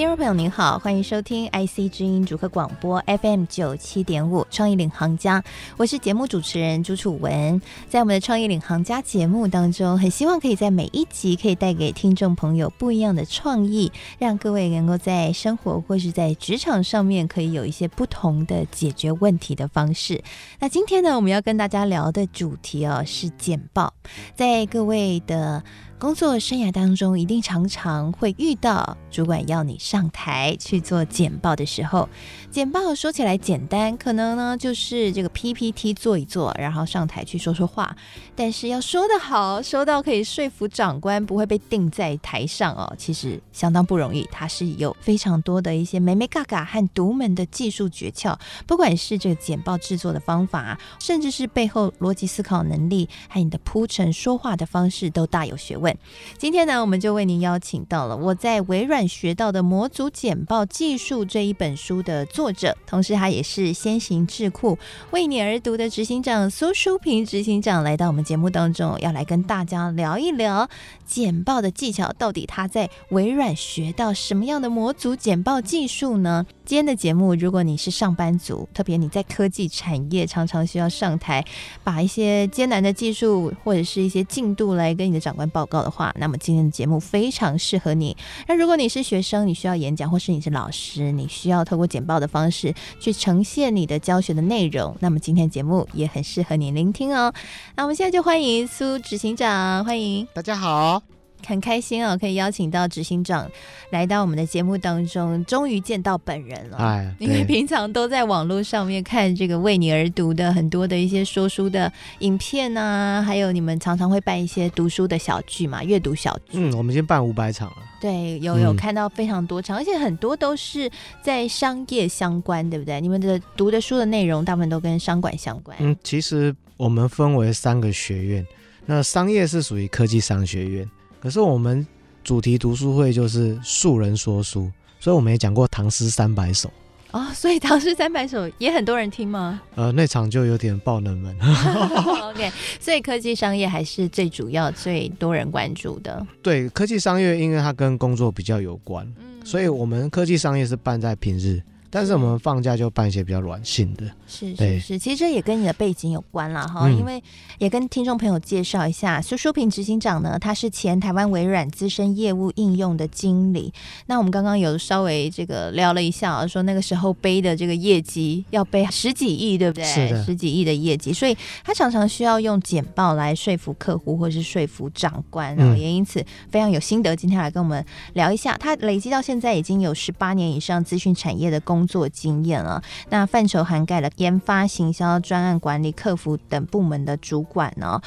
听众朋友您好，欢迎收听 IC 之音主客广播 FM 九七点五创意领航家，我是节目主持人朱楚文。在我们的创意领航家节目当中，很希望可以在每一集可以带给听众朋友不一样的创意，让各位能够在生活或是在职场上面可以有一些不同的解决问题的方式。那今天呢，我们要跟大家聊的主题哦是简报，在各位的。工作生涯当中，一定常常会遇到主管要你上台去做简报的时候。简报说起来简单，可能呢就是这个 PPT 做一做，然后上台去说说话。但是要说得好，说到可以说服长官，不会被定在台上哦，其实相当不容易。它是有非常多的一些美美嘎嘎和独门的技术诀窍，不管是这个简报制作的方法，甚至是背后逻辑思考能力，还有你的铺陈说话的方式，都大有学问。今天呢，我们就为您邀请到了我在微软学到的模组简报技术这一本书的作者，同时他也是先行智库为你而读的执行长苏淑平执行长，来到我们节目当中，要来跟大家聊一聊简报的技巧，到底他在微软学到什么样的模组简报技术呢？今天的节目，如果你是上班族，特别你在科技产业，常常需要上台，把一些艰难的技术或者是一些进度来跟你的长官报告的话，那么今天的节目非常适合你。那如果你是学生，你需要演讲，或是你是老师，你需要透过简报的方式去呈现你的教学的内容，那么今天节目也很适合你聆听哦。那我们现在就欢迎苏执行长，欢迎大家好。很开心哦，可以邀请到执行长来到我们的节目当中，终于见到本人了。哎，因为平常都在网络上面看这个为你而读的很多的一些说书的影片啊，还有你们常常会办一些读书的小剧嘛，阅读小剧。嗯，我们已经办五百场了。对，有有看到非常多场，嗯，而且很多都是在商业相关，对不对？你们的读的书的内容大部分都跟商管相关。嗯，其实我们分为三个学院，那商业是属于科技商学院。可是我们主题读书会就是素人说书，所以我们也讲过唐诗三百首哦，所以唐诗三百首也很多人听吗？呃，那场就有点爆冷门。OK，所以科技商业还是最主要、最多人关注的。对，科技商业因为它跟工作比较有关，嗯，所以我们科技商业是办在平日。但是我们放假就办一些比较软性的，是是是，其实这也跟你的背景有关了哈，因为也跟听众朋友介绍一下，苏淑平执行长呢，他是前台湾微软资深业务应用的经理。那我们刚刚有稍微这个聊了一下啊，说那个时候背的这个业绩要背十几亿，对不对？十几亿的业绩，所以他常常需要用简报来说服客户或是说服长官，然后也因此非常有心得。今天来跟我们聊一下，他累积到现在已经有十八年以上资讯产业的工工作经验啊，那范畴涵盖了研发、行销、专案管理、客服等部门的主管呢。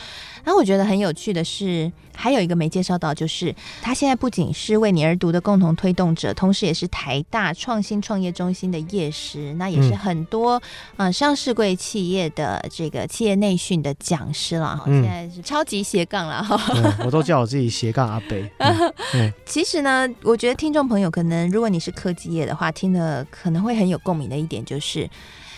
那我觉得很有趣的是，还有一个没介绍到，就是他现在不仅是为你而读的共同推动者，同时也是台大创新创业中心的业师，那也是很多呃上市柜企业的这个企业内训的讲师了。哈、嗯，现在是超级斜杠了哈。我都叫我自己斜杠阿北。嗯、其实呢，我觉得听众朋友可能，如果你是科技业的话，听的可能。会很有共鸣的一点就是，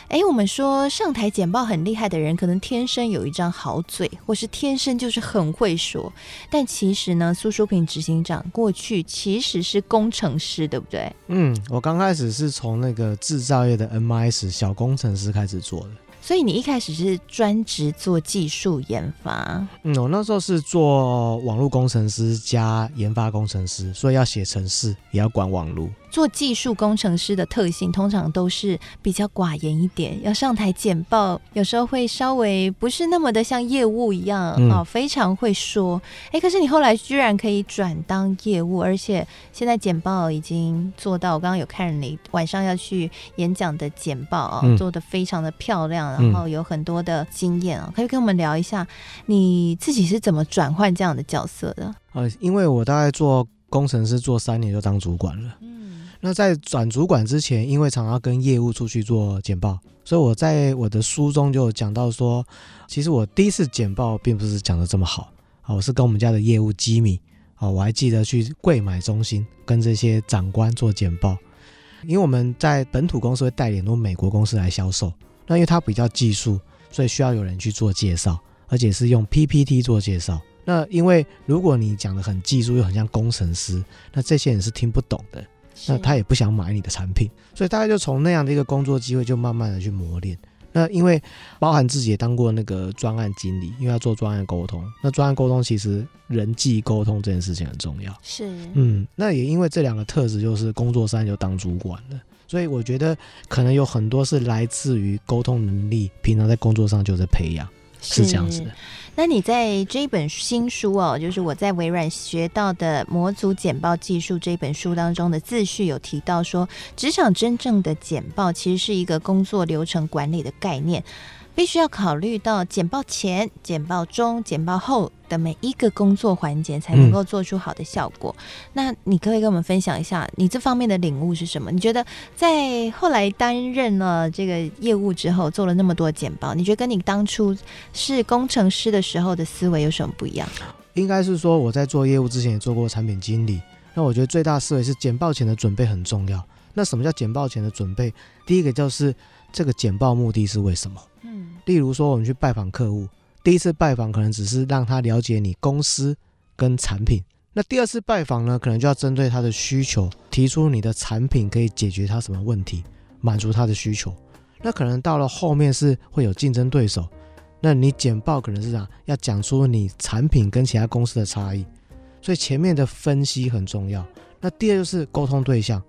哎，我们说上台简报很厉害的人，可能天生有一张好嘴，或是天生就是很会说。但其实呢，苏淑平执行长过去其实是工程师，对不对？嗯，我刚开始是从那个制造业的 MIS 小工程师开始做的。所以你一开始是专职做技术研发？嗯，我那时候是做网络工程师加研发工程师，所以要写程式，也要管网络。做技术工程师的特性通常都是比较寡言一点，要上台简报，有时候会稍微不是那么的像业务一样啊、嗯哦，非常会说。哎，可是你后来居然可以转当业务，而且现在简报已经做到，我刚刚有看你晚上要去演讲的简报啊、哦嗯，做的非常的漂亮，然后有很多的经验啊、哦，可以跟我们聊一下你自己是怎么转换这样的角色的？呃，因为我大概做工程师做三年就当主管了。嗯那在转主管之前，因为常常跟业务出去做简报，所以我在我的书中就讲到说，其实我第一次简报并不是讲的这么好啊，我是跟我们家的业务机密啊，哦，我还记得去柜买中心跟这些长官做简报，因为我们在本土公司会带领很多美国公司来销售，那因为它比较技术，所以需要有人去做介绍，而且是用 PPT 做介绍。那因为如果你讲的很技术又很像工程师，那这些人是听不懂的，那他也不想买你的产品，所以大概就从那样的一个工作机会就慢慢的去磨练。那因为包含自己也当过那个专案经理，因为要做专案沟通。那专案沟通其实人际沟通这件事情很重要。是，嗯，那也因为这两个特质，就是工作上就当主管了。所以我觉得可能有很多是来自于沟通能力，平常在工作上就在培养，是这样子的。那你在这一本新书哦，就是我在微软学到的模组简报技术这一本书当中的自序有提到说，职场真正的简报其实是一个工作流程管理的概念。必须要考虑到简报前、简报中、简报后的每一个工作环节，才能够做出好的效果。嗯、那你可以跟我们分享一下你这方面的领悟是什么？你觉得在后来担任了这个业务之后，做了那么多简报，你觉得跟你当初是工程师的时候的思维有什么不一样？应该是说我在做业务之前也做过产品经理。那我觉得最大思维是简报前的准备很重要。那什么叫简报前的准备？第一个就是这个简报目的是为什么？嗯例如说，我们去拜访客户，第一次拜访可能只是让他了解你公司跟产品。那第二次拜访呢，可能就要针对他的需求，提出你的产品可以解决他什么问题，满足他的需求。那可能到了后面是会有竞争对手，那你简报可能是这样，要讲出你产品跟其他公司的差异。所以前面的分析很重要。那第二就是沟通对象。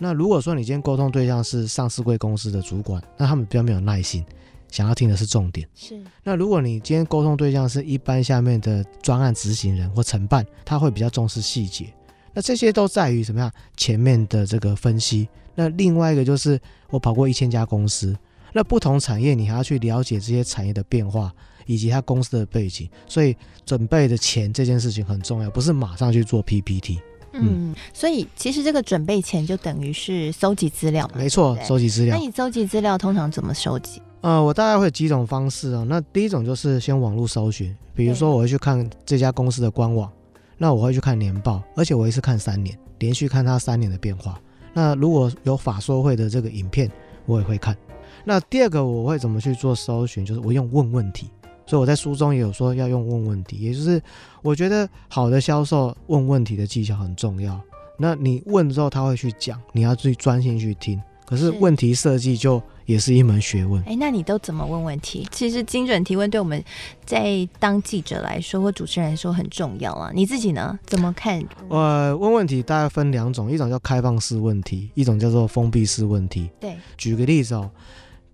那如果说你今天沟通对象是上市贵公司的主管，那他们比较没有耐心。想要听的是重点，是。那如果你今天沟通对象是一般下面的专案执行人或承办，他会比较重视细节。那这些都在于什么样？前面的这个分析。那另外一个就是我跑过一千家公司，那不同产业你还要去了解这些产业的变化以及他公司的背景，所以准备的钱这件事情很重要，不是马上去做 PPT。嗯，所以其实这个准备前就等于是搜集资料嘛。没错，搜集资料。那你搜集资料通常怎么收集？呃，我大概会有几种方式啊。那第一种就是先网络搜寻，比如说我会去看这家公司的官网，那我会去看年报，而且我一次看三年，连续看它三年的变化。那如果有法说会的这个影片，我也会看。那第二个我会怎么去做搜寻？就是我用问问题。所以我在书中也有说要用问问题，也就是我觉得好的销售问问题的技巧很重要。那你问之后他会去讲，你要去专心去听。可是问题设计就也是一门学问。哎、欸，那你都怎么问问题？其实精准提问对我们在当记者来说或主持人来说很重要啊。你自己呢？怎么看？呃，问问题大概分两种，一种叫开放式问题，一种叫做封闭式问题。对，举个例子哦，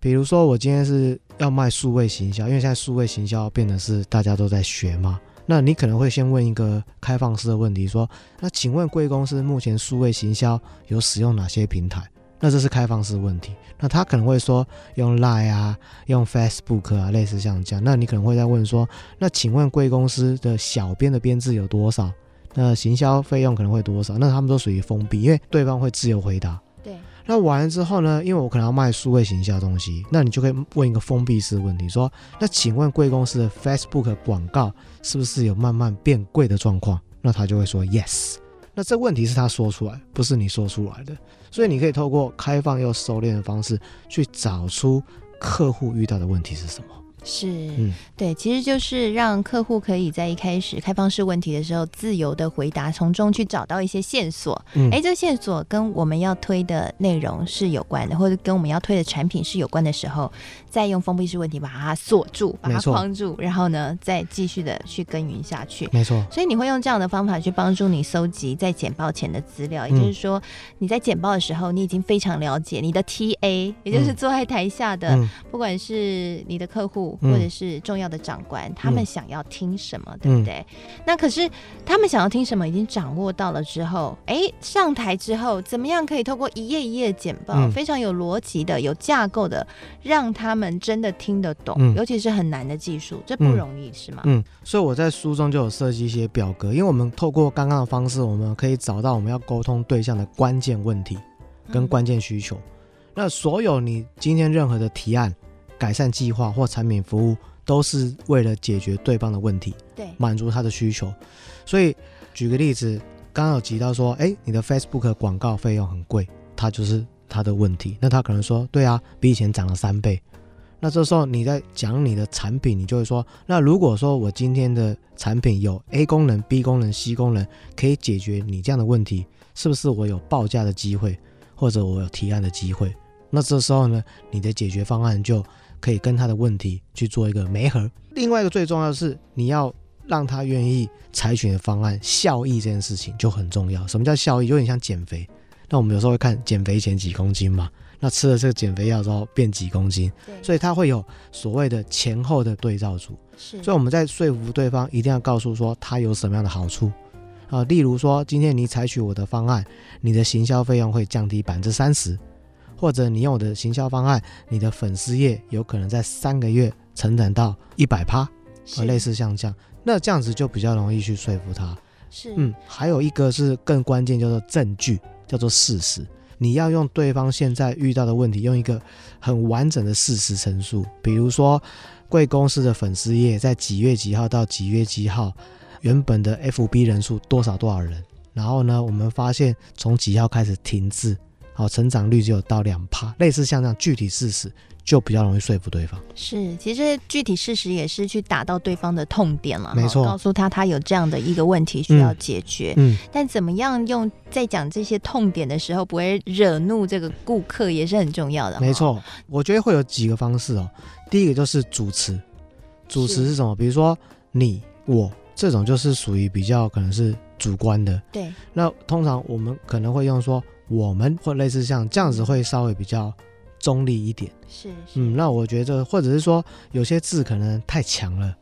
比如说我今天是要卖数位行销，因为现在数位行销变得是大家都在学嘛。那你可能会先问一个开放式的问题，说：那请问贵公司目前数位行销有使用哪些平台？那这是开放式问题，那他可能会说用 Line 啊，用 Facebook 啊，类似像这样。那你可能会再问说，那请问贵公司的小编的编制有多少？那行销费用可能会多少？那他们都属于封闭，因为对方会自由回答。那完了之后呢？因为我可能要卖数位行销东西，那你就可以问一个封闭式问题，说，那请问贵公司的 Facebook 广告是不是有慢慢变贵的状况？那他就会说 Yes。那这问题是他说出来，不是你说出来的，所以你可以透过开放又收敛的方式去找出客户遇到的问题是什么。是，嗯，对，其实就是让客户可以在一开始开放式问题的时候自由的回答，从中去找到一些线索。嗯，哎，这线索跟我们要推的内容是有关的，或者跟我们要推的产品是有关的时候，再用封闭式问题把它锁住，把它框住，然后呢，再继续的去耕耘下去。没错。所以你会用这样的方法去帮助你搜集在简报前的资料，也就是说，你在简报的时候，你已经非常了解你的 TA，也就是坐在台下的，嗯，不管是你的客户。或者是重要的长官，嗯、他们想要听什么，嗯、对不对？那可是他们想要听什么，已经掌握到了之后，哎，上台之后怎么样可以透过一页一页简报，嗯、非常有逻辑的、有架构的，让他们真的听得懂？嗯、尤其是很难的技术，这不容易，嗯、是吗？嗯，所以我在书中就有设计一些表格，因为我们透过刚刚的方式，我们可以找到我们要沟通对象的关键问题跟关键需求。嗯、那所有你今天任何的提案。改善计划或产品服务都是为了解决对方的问题，对，满足他的需求。所以举个例子，刚刚有提到说，哎，你的 Facebook 广告费用很贵，他就是他的问题。那他可能说，对啊，比以前涨了三倍。那这时候你在讲你的产品，你就会说，那如果说我今天的产品有 A 功能、B 功能、C 功能，可以解决你这样的问题，是不是我有报价的机会，或者我有提案的机会？那这时候呢，你的解决方案就可以跟他的问题去做一个媒合。另外一个最重要的是，你要让他愿意采取的方案，效益这件事情就很重要。什么叫效益？有点像减肥。那我们有时候会看减肥前几公斤嘛。那吃了这个减肥药之后变几公斤，所以它会有所谓的前后的对照组。是，所以我们在说服对方，一定要告诉说他有什么样的好处啊。例如说，今天你采取我的方案，你的行销费用会降低百分之三十，或者你用我的行销方案，你的粉丝业有可能在三个月成长到一百趴，啊，类似像这样，那这样子就比较容易去说服他。是，嗯，还有一个是更关键，叫做证据，叫做事实。你要用对方现在遇到的问题，用一个很完整的事实陈述。比如说，贵公司的粉丝页在几月几号到几月几号，原本的 FB 人数多少多少人，然后呢，我们发现从几号开始停滞，好，成长率只有到两趴，类似像这样具体事实。就比较容易说服对方。是，其实具体事实也是去打到对方的痛点了。没错，告诉他他有这样的一个问题需要解决。嗯，嗯，但怎么样用在讲这些痛点的时候不会惹怒这个顾客也是很重要的。没错，我觉得会有几个方式哦。第一个就是主持，主持是什么？比如说你、我这种就是属于比较可能是主观的。对。那通常我们可能会用说我们或类似像这样子会稍微比较。中立一点是，是，嗯，那我觉得，或者是说有些字可能太强了，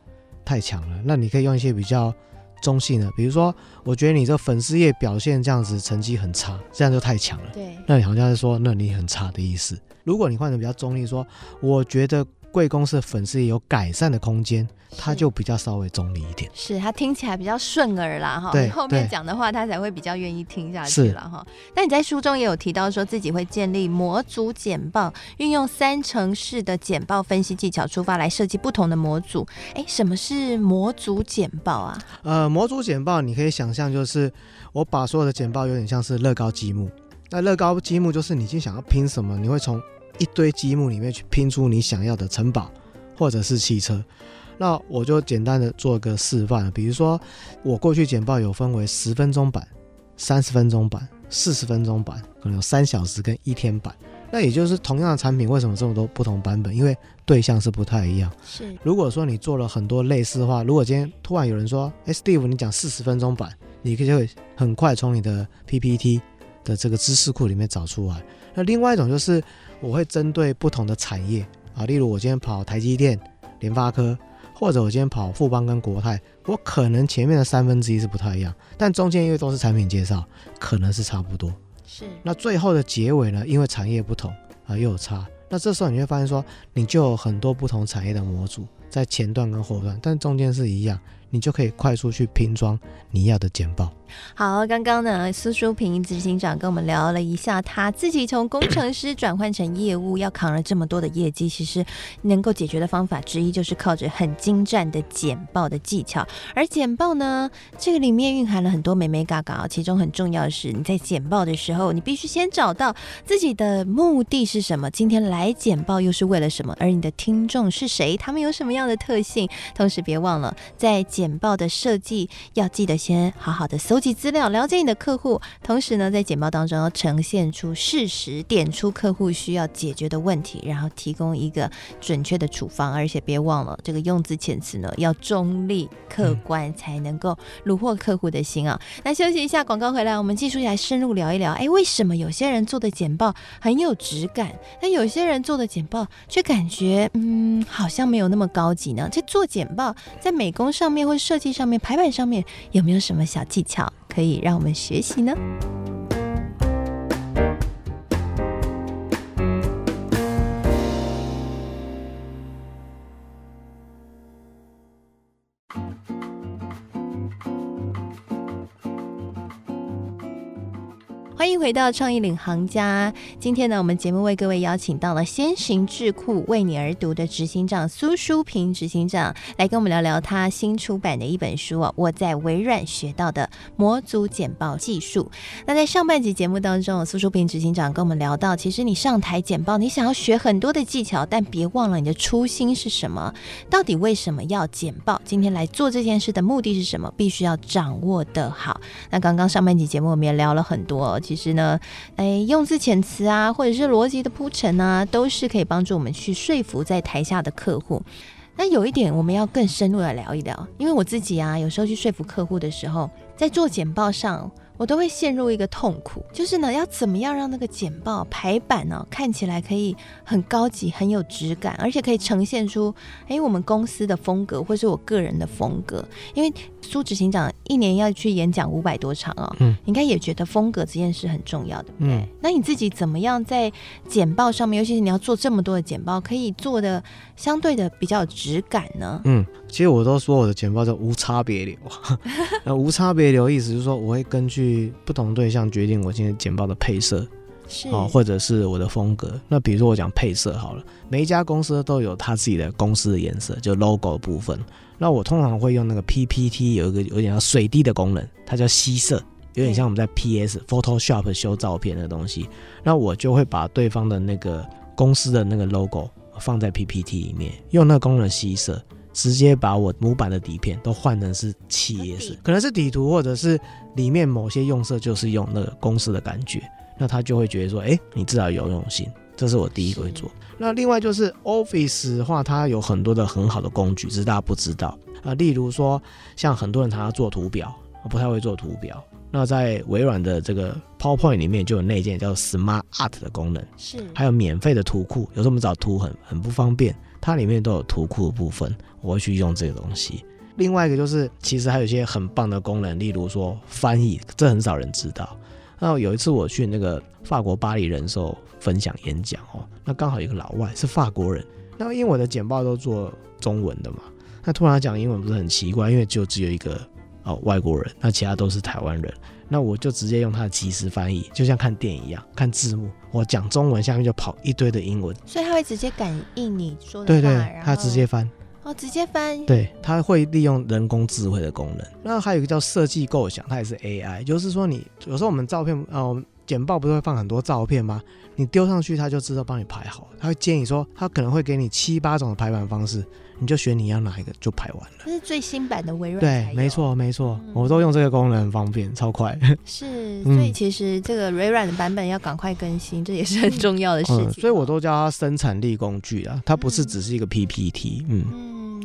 太强了，那你可以用一些比较中性的，比如说，我觉得你这粉丝页表现这样子成绩很差，这样就太强了，对，那你好像是说，那你很差的意思。如果你换成比较中立，说，我觉得。贵公司的粉丝也有改善的空间，他就比较稍微中立一点，是他听起来比较顺耳啦哈。你，后面讲的话他才会比较愿意听下去了哈。那你在书中也有提到说自己会建立模组简报，运用三层式的简报分析技巧出发来设计不同的模组。哎，什么是模组简报啊？呃，模组简报你可以想象就是我把所有的简报有点像是乐高积木，那乐高积木就是你今天想要拼什么，你会从。一堆积木里面去拼出你想要的城堡，或者是汽车。那我就简单的做个示范，比如说我过去简报有分为十分钟版、三十分钟版、四十分钟版，可能有三小时跟一天版。那也就是同样的产品，为什么这么多不同版本？因为对象是不太一样。是。如果说你做了很多类似的话，如果今天突然有人说：“哎，Steve，你讲四十分钟版，你可以就会很快从你的 PPT 的这个知识库里面找出来。”那另外一种就是。我会针对不同的产业啊，例如我今天跑台积电、联发科，或者我今天跑富邦跟国泰，我可能前面的三分之一是不太一样，但中间因为都是产品介绍，可能是差不多。是。那最后的结尾呢？因为产业不同啊，又有差。那这时候你会发现说，你就有很多不同产业的模组在前段跟后段，但中间是一样。你就可以快速去拼装你要的简报。好，刚刚呢，苏淑平执行长跟我们聊了一下，他自己从工程师转换成业务，要扛了这么多的业绩，其实能够解决的方法之一就是靠着很精湛的简报的技巧。而简报呢，这个里面蕴含了很多美眉嘎嘎，其中很重要的是，你在简报的时候，你必须先找到自己的目的是什么，今天来简报又是为了什么，而你的听众是谁，他们有什么样的特性，同时别忘了在简简报的设计要记得先好好的搜集资料，了解你的客户，同时呢，在简报当中要呈现出事实，点出客户需要解决的问题，然后提供一个准确的处方，而且别忘了这个用字遣词呢要中立客观，才能够虏获客户的心啊。那休息一下，广告回来，我们继续来深入聊一聊。哎，为什么有些人做的简报很有质感，那有些人做的简报却感觉嗯好像没有那么高级呢？这做简报在美工上面会。设计上面、排版上面有没有什么小技巧可以让我们学习呢？欢迎回到创意领航家。今天呢，我们节目为各位邀请到了先行智库为你而读的执行长苏淑平执行长，来跟我们聊聊他新出版的一本书哦，我在微软学到的模组简报技术。那在上半集节目当中，苏淑平执行长跟我们聊到，其实你上台简报，你想要学很多的技巧，但别忘了你的初心是什么？到底为什么要简报？今天来做这件事的目的是什么？必须要掌握的好。那刚刚上半集节目我们也聊了很多。其其实呢，哎，用字遣词啊，或者是逻辑的铺陈啊，都是可以帮助我们去说服在台下的客户。那有一点，我们要更深入的聊一聊，因为我自己啊，有时候去说服客户的时候，在做简报上。我都会陷入一个痛苦，就是呢，要怎么样让那个简报排版呢，看起来可以很高级、很有质感，而且可以呈现出，哎，我们公司的风格，或是我个人的风格。因为苏执行长一年要去演讲五百多场哦，嗯，应该也觉得风格这件事很重要的，对不对？嗯，那你自己怎么样在简报上面，尤其是你要做这么多的简报，可以做的相对的比较有质感呢？嗯，其实我都说我的简报叫无差别流，那无差别流意思就是说我会根据。不同对象决定我今天简报的配色，是啊，或者是我的风格。那比如说我讲配色好了，每一家公司都有他自己的公司的颜色，就 logo 的部分。那我通常会用那个 PPT 有一个有点像水滴的功能，它叫吸色，有点像我们在 PS Photoshop 修照片的东西。那我就会把对方的那个公司的那个 logo 放在 PPT 里面，用那个功能吸色。直接把我模板的底片都换成是企业色，可能是底图，或者是里面某些用色就是用那个公司的感觉，那他就会觉得说，哎，你至少有用心。这是我第一个会做。那另外就是 Office 的话，它有很多的很好的工具，只是大家不知道啊。例如说，像很多人他要做图表，不太会做图表。那在微软的这个 PowerPoint 里面就有那件叫 Smart Art 的功能，是还有免费的图库。有时候我们找图很很不方便。它里面都有图库的部分，我会去用这个东西。另外一个就是，其实还有一些很棒的功能，例如说翻译，这很少人知道。那有一次我去那个法国巴黎人寿分享演讲哦，那刚好有一个老外是法国人，那因为我的简报都做中文的嘛，那突然讲英文不是很奇怪，因为就只有一个哦外国人，那其他都是台湾人。那我就直接用他的即时翻译，就像看电影一样，看字幕。我讲中文，下面就跑一堆的英文，所以他会直接感应你说的话。对对，他直接翻。哦，直接翻。对，它会利用人工智慧的功能。那还有一个叫设计构想，它也是 AI，就是说你有时候我们照片哦。简报不是会放很多照片吗？你丢上去，它就知道帮你排好。它会建议说，它可能会给你七八种的排版方式，你就选你要哪一个就排完了。这是最新版的微软。对，没错没错，嗯，我都用这个功能，很方便，超快。是，所以其实这个微软的版本要赶快更新，这也是很重要的事情。嗯，所以我都叫它生产力工具啊，它不是只是一个 PPT。嗯。嗯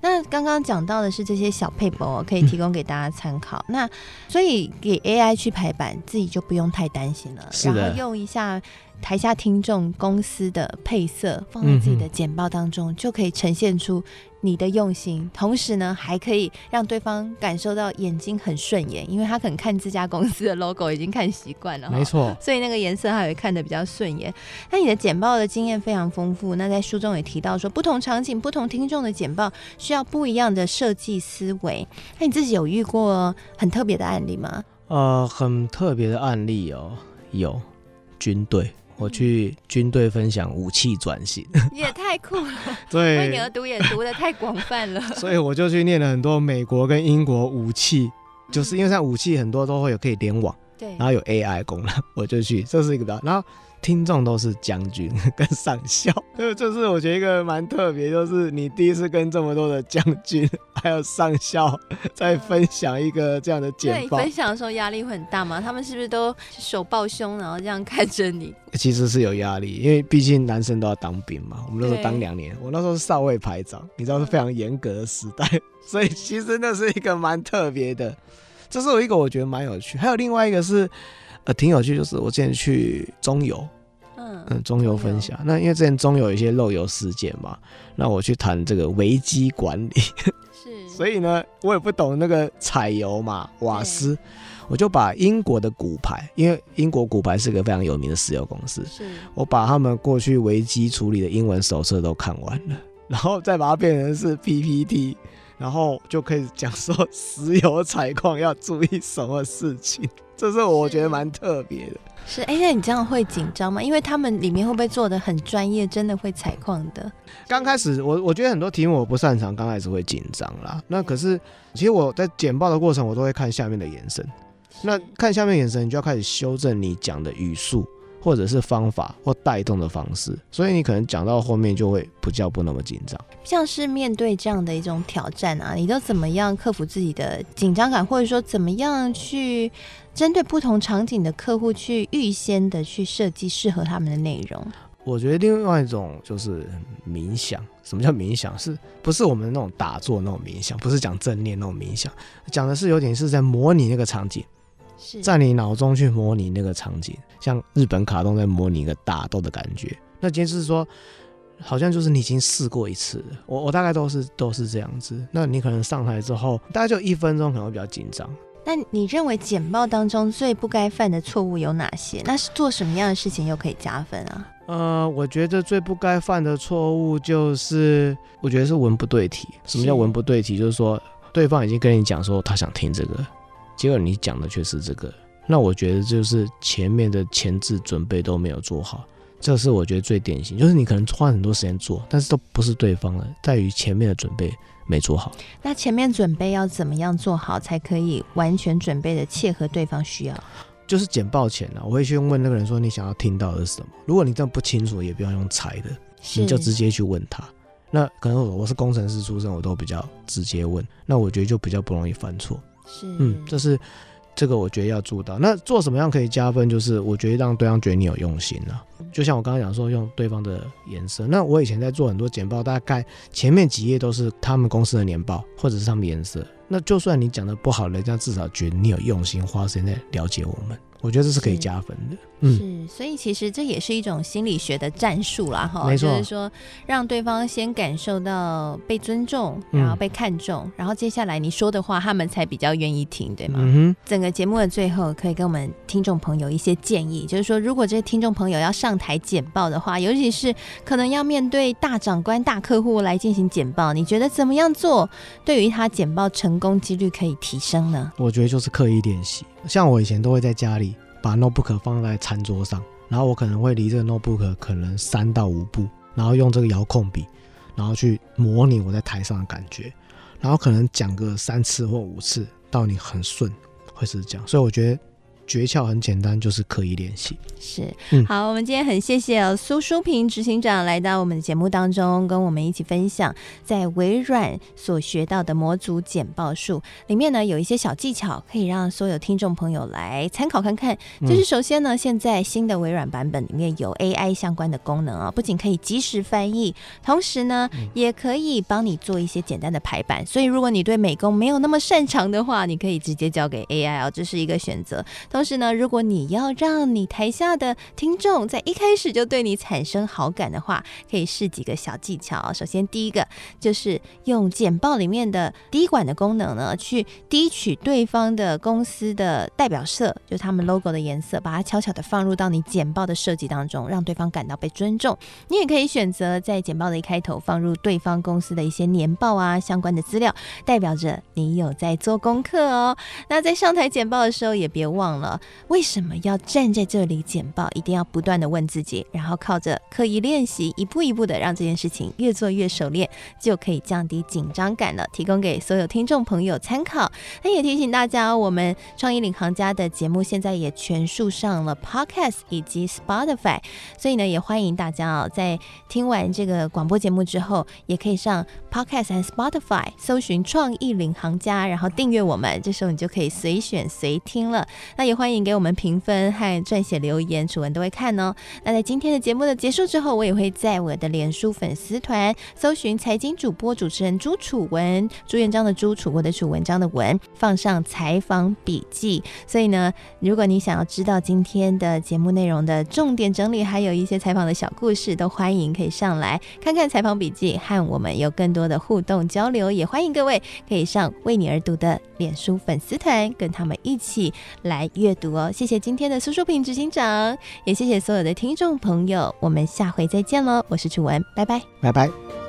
那刚刚讲到的是这些小撇步哦，可以提供给大家参考。嗯、那所以给 AI 去排版，自己就不用太担心了。然后用一下。台下听众公司的配色放在自己的简报当中，就可以呈现出你的用心，同时呢，还可以让对方感受到眼睛很顺眼，因为他可能看这家公司的 logo 已经看习惯了，没错，所以那个颜色他也会看得比较顺眼。那你的简报的经验非常丰富，那在书中也提到说，不同场景、不同听众的简报需要不一样的设计思维。那你自己有遇过很特别的案例吗？呃，很特别的案例哦，有军队。我去军队分享武器转型，也太酷了。对，为你而读也读的太广泛了。所以我就去念了很多美国跟英国武器，就是因为像武器很多都会有可以联网，对，然后有 AI 功能，我就去，这是一个的。然后。听众都是将军 跟上校，就 就是我觉得一个蛮特别，就是你第一次跟这么多的将军 还有上校在分享一个这样的简报。对，分享的时候压力会很大吗？他们是不是都手抱胸，然后这样看着你？其实是有压力，因为毕竟男生都要当兵嘛。我们那时候当两年，我那时候是少尉排长，你知道是非常严格的时代，所以其实那是一个蛮特别的。这是我一个我觉得蛮有趣，还有另外一个是。呃，挺有趣，就是我之前去中油，嗯嗯，中油分享。那因为之前中油有一些漏油事件嘛，那我去谈这个危机管理，是，所以呢，我也不懂那个采油嘛，瓦斯，我就把英国的骨牌，因为英国骨牌是个非常有名的石油公司，是，我把他们过去危机处理的英文手册都看完了，然后再把它变成是 PPT。然后就可以讲说 石油采矿要注意什么事情，这是我觉得蛮特别的。是，哎、欸，那你这样会紧张吗？因为他们里面会不会做的很专业，真的会采矿的？刚开始我我觉得很多题目我不擅长，刚开始会紧张啦。那可是其实我在简报的过程，我都会看下面的眼神。那看下面眼神，你就要开始修正你讲的语速，或者是方法或带动的方式。所以你可能讲到后面就会比较不那么紧张。像是面对这样的一种挑战啊，你都怎么样克服自己的紧张感，或者说怎么样去？针对不同场景的客户，去预先的去设计适合他们的内容。我觉得另外一种就是冥想。什么叫冥想？是不是我们那种打坐那种冥想？不是讲正念那种冥想，讲的是有点是在模拟那个场景，是在你脑中去模拟那个场景，像日本卡通在模拟一个打斗的感觉。那今天是说，好像就是你已经试过一次了。我我大概都是都是这样子。那你可能上台之后，大概就一分钟，可能会比较紧张。那你认为简报当中最不该犯的错误有哪些？那是做什么样的事情又可以加分啊？呃，我觉得最不该犯的错误就是，我觉得是文不对题。什么叫文不对题？就是说对方已经跟你讲说他想听这个，结果你讲的却是这个。那我觉得就是前面的前置准备都没有做好，这是我觉得最典型。就是你可能花很多时间做，但是都不是对方的，在于前面的准备。没做好，那前面准备要怎么样做好，才可以完全准备的切合对方需要？就是简报前呢、啊，我会去问那个人说，你想要听到的是什么？如果你真的不清楚，也不要用猜的，你就直接去问他。那可能我是工程师出身，我都比较直接问，那我觉得就比较不容易犯错。是，嗯，这是这个我觉得要做到。那做什么样可以加分？就是我觉得让对方觉得你有用心了、啊。就像我刚刚讲说，用对方的颜色。那我以前在做很多简报，大概前面几页都是他们公司的年报，或者是他们颜色。那就算你讲的不好，人家至少觉得你有用心，花时间在了解我们。我觉得这是可以加分的，嗯，是，所以其实这也是一种心理学的战术啦，哈，没错，就是说让对方先感受到被尊重，然后被看重，嗯、然后接下来你说的话，他们才比较愿意听，对吗？嗯哼。整个节目的最后，可以跟我们听众朋友一些建议，就是说，如果这些听众朋友要上台简报的话，尤其是可能要面对大长官、大客户来进行简报，你觉得怎么样做，对于他简报成功几率可以提升呢？我觉得就是刻意练习。像我以前都会在家里把 notebook 放在餐桌上，然后我可能会离这个 notebook 可能三到五步，然后用这个遥控笔，然后去模拟我在台上的感觉，然后可能讲个三次或五次，到你很顺，会是这样。所以我觉得。诀窍很简单，就是刻意练习。是，嗯，好，我们今天很谢谢苏淑平执行长来到我们的节目当中，跟我们一起分享在微软所学到的模组简报术里面呢，有一些小技巧可以让所有听众朋友来参考看看。就是首先呢，现在新的微软版本里面有 AI 相关的功能啊，不仅可以及时翻译，同时呢，也可以帮你做一些简单的排版。所以，如果你对美工没有那么擅长的话，你可以直接交给 AI 啊，这是一个选择。同时呢，如果你要让你台下的听众在一开始就对你产生好感的话，可以试几个小技巧。首先，第一个就是用简报里面的滴管的功能呢，去滴取对方的公司的代表色，就是他们 logo 的颜色，把它悄悄的放入到你简报的设计当中，让对方感到被尊重。你也可以选择在简报的一开头放入对方公司的一些年报啊相关的资料，代表着你有在做功课哦。那在上台简报的时候，也别忘了。为什么要站在这里简报？一定要不断的问自己，然后靠着刻意练习，一步一步的让这件事情越做越熟练，就可以降低紧张感了。提供给所有听众朋友参考。那也提醒大家，我们创意领航家的节目现在也全数上了 Podcast 以及 Spotify，所以呢，也欢迎大家啊，在听完这个广播节目之后，也可以上 Podcast 和 Spotify 搜寻创意领航家，然后订阅我们，这时候你就可以随选随听了。那也欢迎给我们评分和撰写留言，楚文都会看哦。那在今天的节目的结束之后，我也会在我的脸书粉丝团搜寻财经主播主持人朱楚文，朱元璋的朱，楚国的楚，文章的文，放上采访笔记。所以呢，如果你想要知道今天的节目内容的重点整理，还有一些采访的小故事，都欢迎可以上来看看采访笔记，和我们有更多的互动交流。也欢迎各位可以上为你而读的脸书粉丝团，跟他们一起来阅读哦，谢谢今天的苏淑萍执行长，也谢谢所有的听众朋友，我们下回再见喽，我是楚文，拜拜，拜拜。